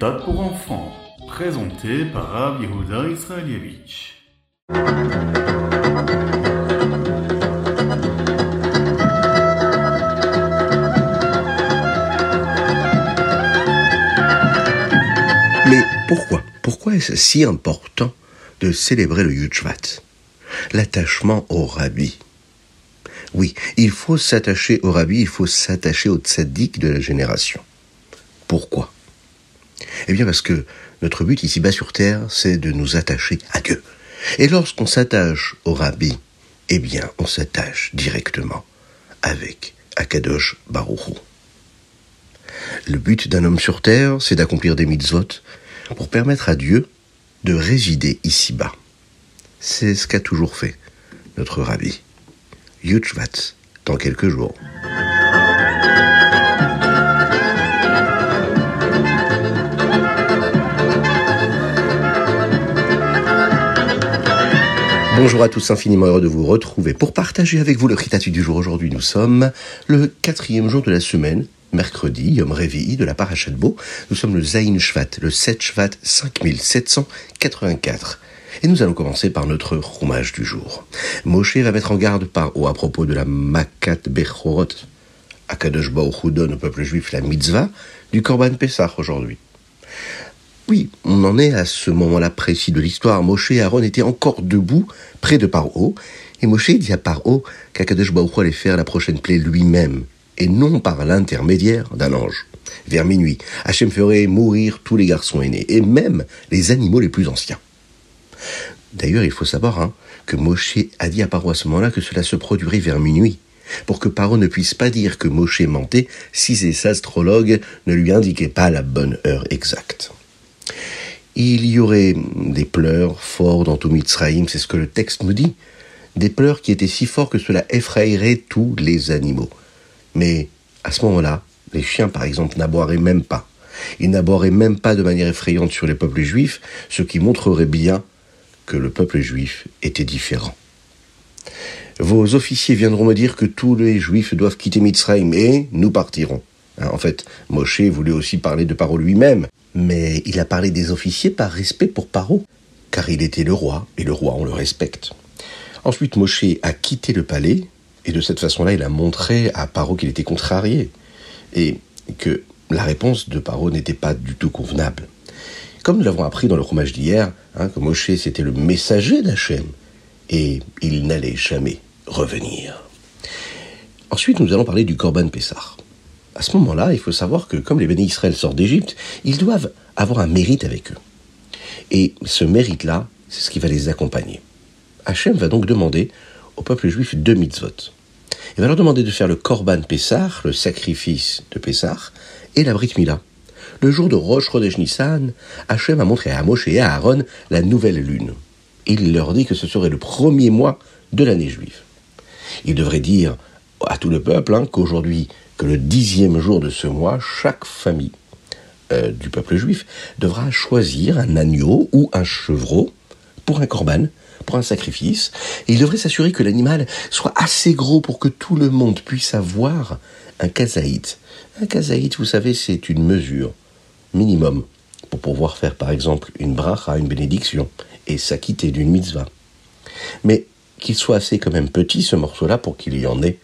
méthode pour enfants, présenté par Rav Yehuda Israelievich. Mais pourquoi Pourquoi est-ce si important de célébrer le Yudshvat L'attachement au rabbi? Oui, il faut s'attacher au rabbi, il faut s'attacher au tzaddik de la génération. Pourquoi? Eh bien parce que notre but ici-bas sur terre, c'est de nous attacher à Dieu. Et lorsqu'on s'attache au rabbi, eh bien on s'attache directement avec Akadosh Baruchou. Le but d'un homme sur terre, c'est d'accomplir des mitzvot pour permettre à Dieu de résider ici-bas. C'est ce qu'a toujours fait notre rabbi. Yudshvat, dans quelques jours. Bonjour à tous, infiniment heureux de vous retrouver pour partager avec vous le Ritatu du jour. Aujourd'hui, nous sommes le quatrième jour de la semaine, mercredi, Yom Revi de la Parashat Bo. Nous sommes le Zayin Shvat, le 7 Shvat 5784. Et nous allons commencer par notre roumage du jour. Moshe va mettre en garde par haut à propos de la Makat Bechorot. Akadosh Baruch donne au peuple juif la mitzvah du Korban Pessah aujourd'hui. Oui, on en est à ce moment-là précis de l'histoire. Moshe et Aaron étaient encore debout, près de Paro, et Moshe dit à Paro qu'Akadosh Baruch allait faire la prochaine plaie lui-même, et non par l'intermédiaire d'un ange. Vers minuit, Hachem ferait mourir tous les garçons aînés, et même les animaux les plus anciens. D'ailleurs, il faut savoir hein, que Moshe a dit à Paro à ce moment-là que cela se produirait vers minuit, pour que Paro ne puisse pas dire que Moshe mentait si ses astrologues ne lui indiquaient pas la bonne heure exacte. Il y aurait des pleurs forts dans tout Mitzraïm, c'est ce que le texte nous dit. Des pleurs qui étaient si forts que cela effrayerait tous les animaux. Mais à ce moment-là, les chiens, par exemple, n'aboieraient même pas. Ils n'aboieraient même pas de manière effrayante sur les peuples juifs, ce qui montrerait bien que le peuple juif était différent. Vos officiers viendront me dire que tous les juifs doivent quitter Mitzraïm et nous partirons. En fait, Moshe voulait aussi parler de Paro lui-même, mais il a parlé des officiers par respect pour Paro, car il était le roi, et le roi on le respecte. Ensuite, Moshe a quitté le palais, et de cette façon-là, il a montré à Paro qu'il était contrarié, et que la réponse de Paro n'était pas du tout convenable. Comme nous l'avons appris dans le roumage d'hier, hein, que Moshe c'était le messager d'Hachem, et il n'allait jamais revenir. Ensuite, nous allons parler du Korban Pessah. À ce moment-là, il faut savoir que comme les bénis Israël sortent d'Égypte, ils doivent avoir un mérite avec eux. Et ce mérite-là, c'est ce qui va les accompagner. Hachem va donc demander au peuple juif deux mitzvot. Il va leur demander de faire le Korban Pessah, le sacrifice de Pessah, et la Brit Mila. Le jour de Rosh Chodesh Nissan, Hachem a montré à Moshe et à Aaron la nouvelle lune. Il leur dit que ce serait le premier mois de l'année juive. Il devrait dire à tout le peuple hein, qu'aujourd'hui, le dixième jour de ce mois, chaque famille euh, du peuple juif devra choisir un agneau ou un chevreau pour un corban, pour un sacrifice, et il devrait s'assurer que l'animal soit assez gros pour que tout le monde puisse avoir un kazaït. Un kazaït, vous savez, c'est une mesure minimum pour pouvoir faire par exemple une bracha, une bénédiction, et s'acquitter d'une mitzvah. Mais qu'il soit assez quand même petit ce morceau-là pour qu'il y en ait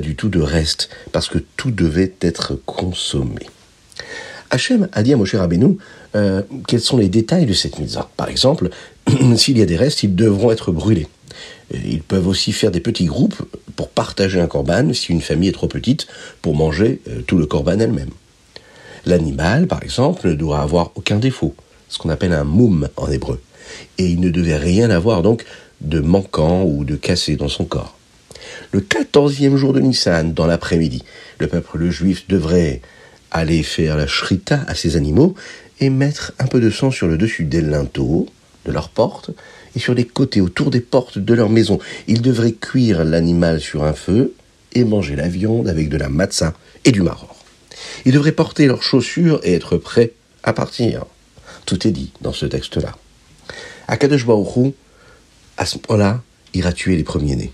du tout de reste, parce que tout devait être consommé. Hachem a dit à Moshe Rabbeinu euh, quels sont les détails de cette mitzvah? Par exemple, s'il y a des restes, ils devront être brûlés. Ils peuvent aussi faire des petits groupes pour partager un corban si une famille est trop petite pour manger euh, tout le corban elle-même. L'animal, par exemple, ne doit avoir aucun défaut, ce qu'on appelle un moum en hébreu. Et il ne devait rien avoir donc de manquant ou de cassé dans son corps. Le quatorzième jour de Nissan, dans l'après-midi, le peuple juif devrait aller faire la shrita à ces animaux et mettre un peu de sang sur le dessus des linteaux de leurs portes et sur les côtés autour des portes de leur maison. Ils devraient cuire l'animal sur un feu et manger la viande avec de la matzah et du maror. Ils devraient porter leurs chaussures et être prêts à partir. Tout est dit dans ce texte-là. Akadosh Baruch à ce moment-là, ira tuer les premiers-nés.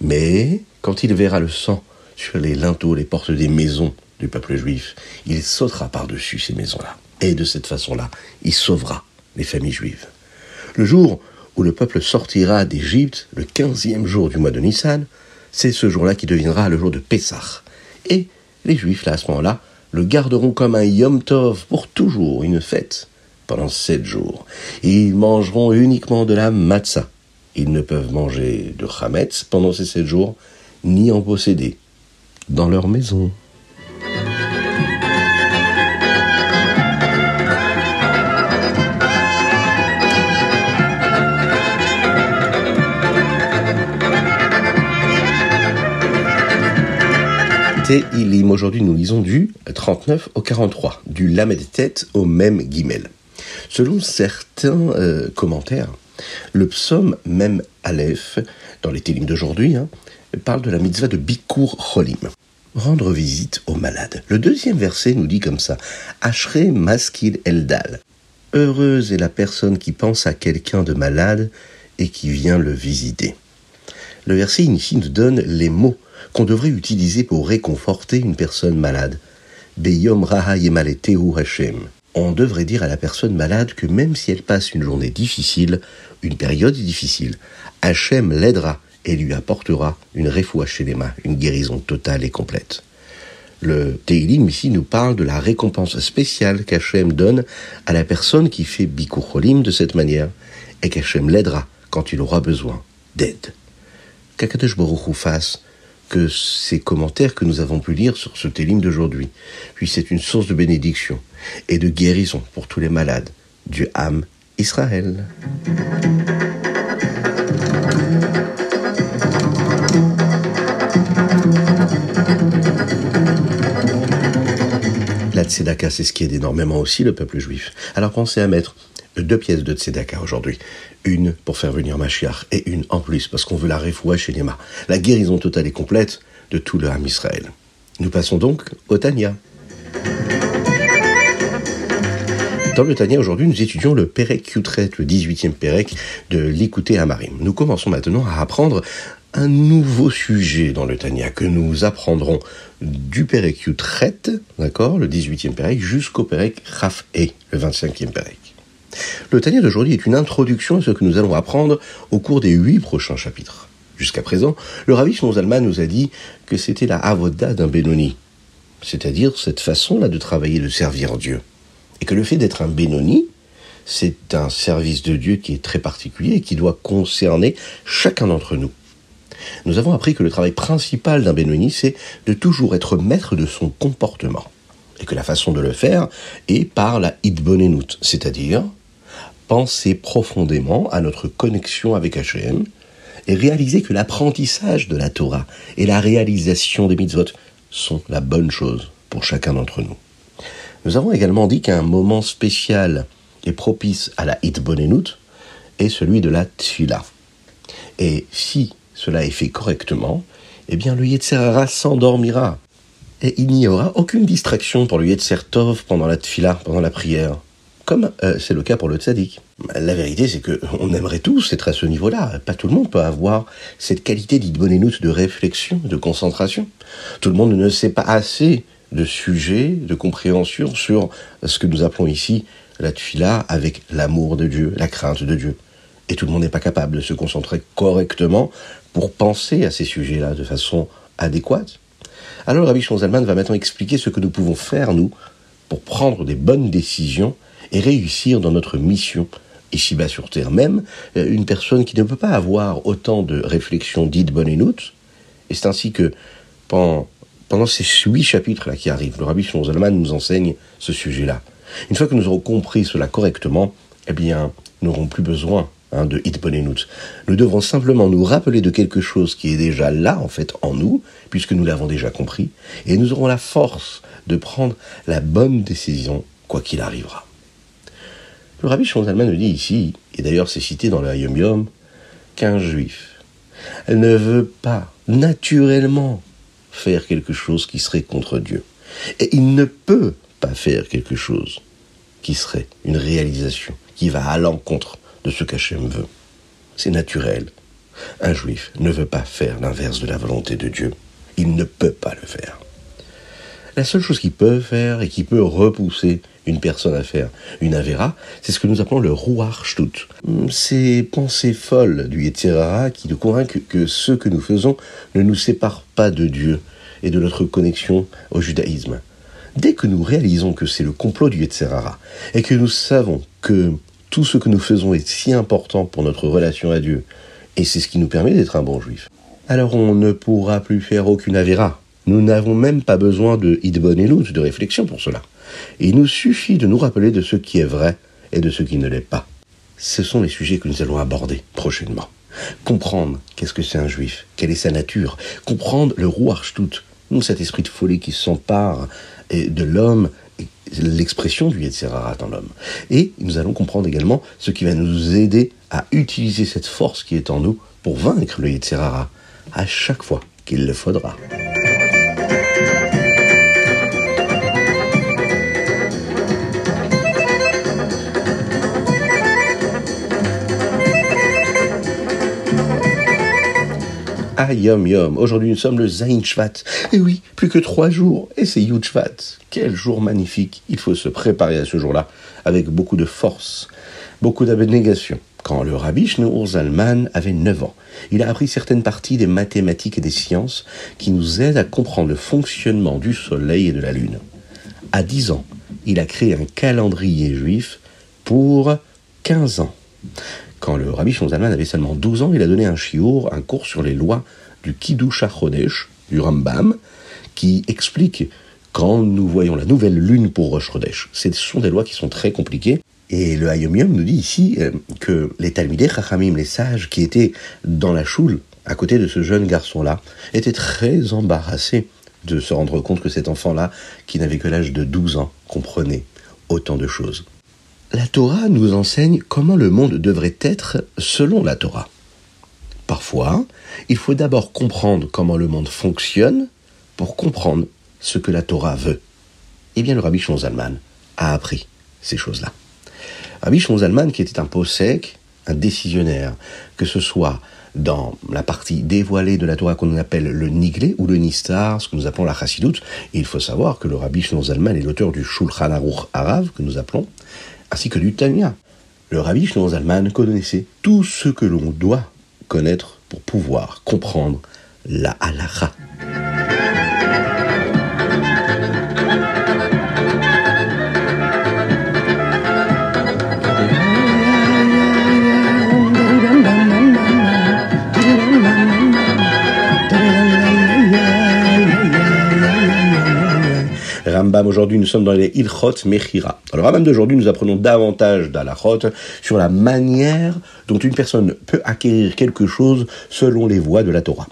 Mais quand il verra le sang sur les linteaux, les portes des maisons du peuple juif, il sautera par-dessus ces maisons-là. Et de cette façon-là, il sauvera les familles juives. Le jour où le peuple sortira d'Égypte, le quinzième jour du mois de Nissan, c'est ce jour-là qui deviendra le jour de Pessah. Et les Juifs, là, à ce moment-là, le garderont comme un Yom Tov pour toujours, une fête, pendant sept jours. ils mangeront uniquement de la matzah. Ils ne peuvent manger de chametz pendant ces sept jours, ni en posséder dans leur maison. Ilim. Aujourd'hui, nous lisons du 39 au 43, du Lamed Tête au même Guimel. Selon certains euh, commentaires, le psaume même Aleph, dans les Télim d'aujourd'hui, hein, parle de la mitzvah de Bikur Cholim, rendre visite aux malades. Le deuxième verset nous dit comme ça Ashre Maskil Eldal. Heureuse est la personne qui pense à quelqu'un de malade et qui vient le visiter. Le verset ici nous donne les mots qu'on devrait utiliser pour réconforter une personne malade. Beyom raha Hashem. On devrait dire à la personne malade que même si elle passe une journée difficile, une période difficile, Hachem l'aidera et lui apportera une refoua mains, une guérison totale et complète. Le Teilim ici nous parle de la récompense spéciale qu'Hachem donne à la personne qui fait Bikur de cette manière et qu'Hachem l'aidera quand il aura besoin d'aide. Qu'Akadosh Baruch fasse que ces commentaires que nous avons pu lire sur ce télim d'aujourd'hui puissent être une source de bénédiction et de guérison pour tous les malades du âme Israël. La tzedaka, c'est ce qui aide énormément aussi le peuple juif. Alors pensez à mettre deux pièces de tzedaka aujourd'hui. Une pour faire venir Mashiach et une en plus parce qu'on veut la refoua chez Nema. La guérison totale et complète de tout le Ham Israël. Nous passons donc au Tania. Dans le Tania, aujourd'hui, nous étudions le Perek Yutret, le 18e Perek de l'Écouter Amarim. Nous commençons maintenant à apprendre un nouveau sujet dans le Tania que nous apprendrons du Perek Yutret, d'accord, le 18e Perek, jusqu'au Perek Raf le 25e Perek. Le Tania d'aujourd'hui est une introduction à ce que nous allons apprendre au cours des huit prochains chapitres. Jusqu'à présent, le Ravi Zalman nous a dit que c'était la avoda d'un Benoni, c'est-à-dire cette façon-là de travailler, de servir Dieu. Et que le fait d'être un Benoni, c'est un service de Dieu qui est très particulier et qui doit concerner chacun d'entre nous. Nous avons appris que le travail principal d'un Benoni, c'est de toujours être maître de son comportement. Et que la façon de le faire est par la Idbonenut, c'est-à-dire penser profondément à notre connexion avec Hachem et réaliser que l'apprentissage de la Torah et la réalisation des mitzvot sont la bonne chose pour chacun d'entre nous. Nous avons également dit qu'un moment spécial et propice à la Hitbonenut est celui de la Tfila. Et si cela est fait correctement, eh bien le Yetzerara s'endormira. Et il n'y aura aucune distraction pour le Yetzer Tov pendant la Tfila, pendant la prière comme euh, c'est le cas pour le tzaddik. La vérité, c'est que on aimerait tous être à ce niveau-là. Pas tout le monde peut avoir cette qualité d'idbonenout de réflexion, de concentration. Tout le monde ne sait pas assez de sujets, de compréhension sur ce que nous appelons ici la tfila avec l'amour de Dieu, la crainte de Dieu. Et tout le monde n'est pas capable de se concentrer correctement pour penser à ces sujets-là de façon adéquate. Alors Rabbi Shonzalman va maintenant expliquer ce que nous pouvons faire, nous, pour prendre des bonnes décisions et réussir dans notre mission ici-bas sur Terre même, euh, une personne qui ne peut pas avoir autant de réflexions dites bonnes et noutes. Et c'est ainsi que pendant, pendant ces huit chapitres-là qui arrivent, le Rabbi Shimon nous enseigne ce sujet-là. Une fois que nous aurons compris cela correctement, eh bien, nous n'aurons plus besoin hein, de hit bonne et Nous devrons simplement nous rappeler de quelque chose qui est déjà là, en fait, en nous, puisque nous l'avons déjà compris, et nous aurons la force de prendre la bonne décision, quoi qu'il arrivera. Le rabbi Shonzalman nous dit ici, et d'ailleurs c'est cité dans le Yom Yom, qu'un juif ne veut pas naturellement faire quelque chose qui serait contre Dieu. Et il ne peut pas faire quelque chose qui serait une réalisation, qui va à l'encontre de ce qu'Hachem veut. C'est naturel. Un juif ne veut pas faire l'inverse de la volonté de Dieu. Il ne peut pas le faire. La seule chose qui peut faire et qui peut repousser une personne à faire une Avera, c'est ce que nous appelons le Ruach Shtut. Ces pensées folles du Yetzirara qui nous convainquent que ce que nous faisons ne nous sépare pas de Dieu et de notre connexion au judaïsme. Dès que nous réalisons que c'est le complot du Yetzirara et que nous savons que tout ce que nous faisons est si important pour notre relation à Dieu, et c'est ce qui nous permet d'être un bon juif, alors on ne pourra plus faire aucune Avera. Nous n'avons même pas besoin de Idbon de réflexion pour cela. Il nous suffit de nous rappeler de ce qui est vrai et de ce qui ne l'est pas. Ce sont les sujets que nous allons aborder prochainement. Comprendre qu'est-ce que c'est un juif, quelle est sa nature, comprendre le Ruach cet esprit de folie qui s'empare de l'homme, l'expression du Yetzirara dans l'homme. Et nous allons comprendre également ce qui va nous aider à utiliser cette force qui est en nous pour vaincre le Yetzirara à chaque fois qu'il le faudra. Ah, yom yom. Aujourd'hui, nous sommes le Zain Shvat. Et oui, plus que trois jours. Et c'est Yud Shvat. Quel jour magnifique. Il faut se préparer à ce jour-là avec beaucoup de force, beaucoup d'abnégation. Quand le rabbi Shneur Zalman avait 9 ans, il a appris certaines parties des mathématiques et des sciences qui nous aident à comprendre le fonctionnement du soleil et de la lune. À 10 ans, il a créé un calendrier juif pour 15 ans. Quand le rabbi Zalman avait seulement 12 ans, il a donné un chiour, un cours sur les lois du Kiddush HaChodesh, du Rambam, qui explique quand nous voyons la nouvelle lune pour Rosh Chodesh. Ce sont des lois qui sont très compliquées. Et le Hayom Yom nous dit ici euh, que les Talmidei Chachamim, les sages qui étaient dans la choule, à côté de ce jeune garçon-là, étaient très embarrassés de se rendre compte que cet enfant-là, qui n'avait que l'âge de 12 ans, comprenait autant de choses. La Torah nous enseigne comment le monde devrait être selon la Torah. Parfois, il faut d'abord comprendre comment le monde fonctionne pour comprendre ce que la Torah veut. Eh bien, le Rabbi Zalman a appris ces choses-là. Rabbi Zalman, qui était un sec, un décisionnaire, que ce soit dans la partie dévoilée de la Torah qu'on appelle le Niglé ou le Nistar, ce que nous appelons la Chassidoute. il faut savoir que le Rabbi Zalman est l'auteur du Shulchan Aruch Arav, que nous appelons, ainsi que du Tanya. Le rabbi Zalman connaissait tout ce que l'on doit connaître pour pouvoir comprendre la halakha. Aujourd'hui nous sommes dans les Ilchot Mechira. Alors Rambam d'aujourd'hui nous apprenons davantage d'Alachot sur la manière dont une personne peut acquérir quelque chose selon les voies de la Torah.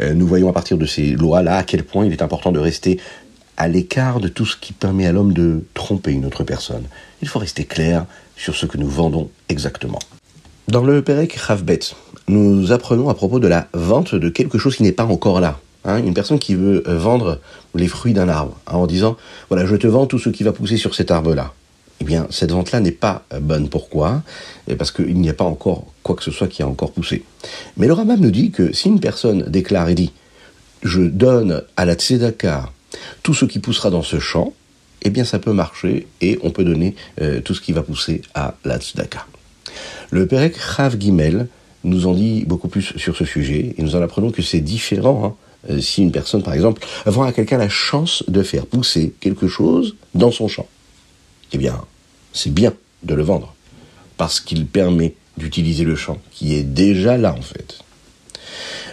Euh, nous voyons à partir de ces lois-là à quel point il est important de rester à l'écart de tout ce qui permet à l'homme de tromper une autre personne. Il faut rester clair sur ce que nous vendons exactement. Dans le Perek Chavbet, nous apprenons à propos de la vente de quelque chose qui n'est pas encore là. Hein, une personne qui veut euh, vendre les fruits d'un arbre hein, en disant voilà je te vends tout ce qui va pousser sur cet arbre là eh bien cette vente là n'est pas euh, bonne. Pourquoi? Parce qu'il n'y a pas encore quoi que ce soit qui a encore poussé. Mais le Rambam nous dit que si une personne déclare et dit je donne à la tzedaka tout ce qui poussera dans ce champ eh bien ça peut marcher et on peut donner euh, tout ce qui va pousser à la tzedaka. Le Perek Chav Gimel nous en dit beaucoup plus sur ce sujet et nous en apprenons que c'est différent hein, euh, si une personne, par exemple, vend à quelqu'un la chance de faire pousser quelque chose dans son champ, eh bien, c'est bien de le vendre, parce qu'il permet d'utiliser le champ qui est déjà là, en fait.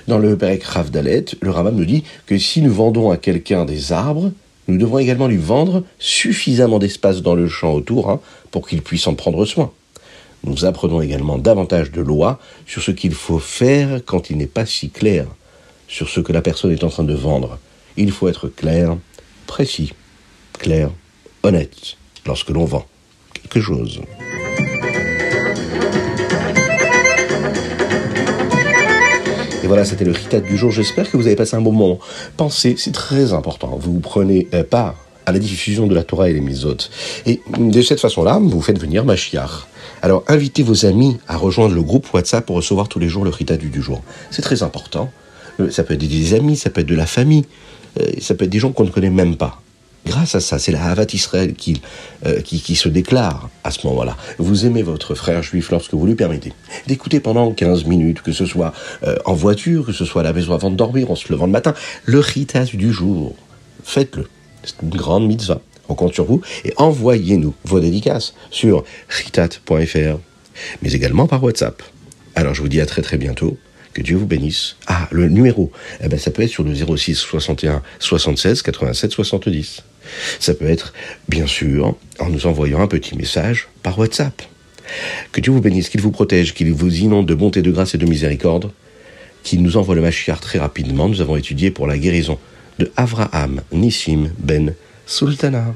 Dans le Perek Rav Dalet, le Rambam nous dit que si nous vendons à quelqu'un des arbres, nous devons également lui vendre suffisamment d'espace dans le champ autour hein, pour qu'il puisse en prendre soin. Nous apprenons également davantage de lois sur ce qu'il faut faire quand il n'est pas si clair sur ce que la personne est en train de vendre. Il faut être clair, précis, clair, honnête lorsque l'on vend quelque chose. Et voilà, c'était le ritat du jour. J'espère que vous avez passé un bon moment. Pensez, c'est très important. Vous prenez euh, part à la diffusion de la Torah et les misotes. Et de cette façon-là, vous faites venir Mashiach. Alors, invitez vos amis à rejoindre le groupe WhatsApp pour recevoir tous les jours le ritat du jour. C'est très important. Euh, ça peut être des amis, ça peut être de la famille, euh, ça peut être des gens qu'on ne connaît même pas. Grâce à ça, c'est la Havat Israël qui, euh, qui, se déclare à ce moment-là. Vous aimez votre frère juif lorsque vous lui permettez d'écouter pendant 15 minutes, que ce soit en voiture, que ce soit à la maison avant de dormir, en se levant le matin, le ritas du jour. Faites-le. C'est une grande mitzvah. On compte sur vous et envoyez-nous vos dédicaces sur ritat.fr, mais également par WhatsApp. Alors je vous dis à très très bientôt. Que Dieu vous bénisse. Ah, le numéro, eh ben, ça peut être sur le 06 61 76 87 70. Ça peut être, bien sûr, en nous envoyant un petit message par WhatsApp. Que Dieu vous bénisse, qu'il vous protège, qu'il vous inonde de bonté, de grâce et de miséricorde, qu'il nous envoie le Mashiach très rapidement. Nous avons étudié pour la guérison de Avraham Nissim Ben Sultana.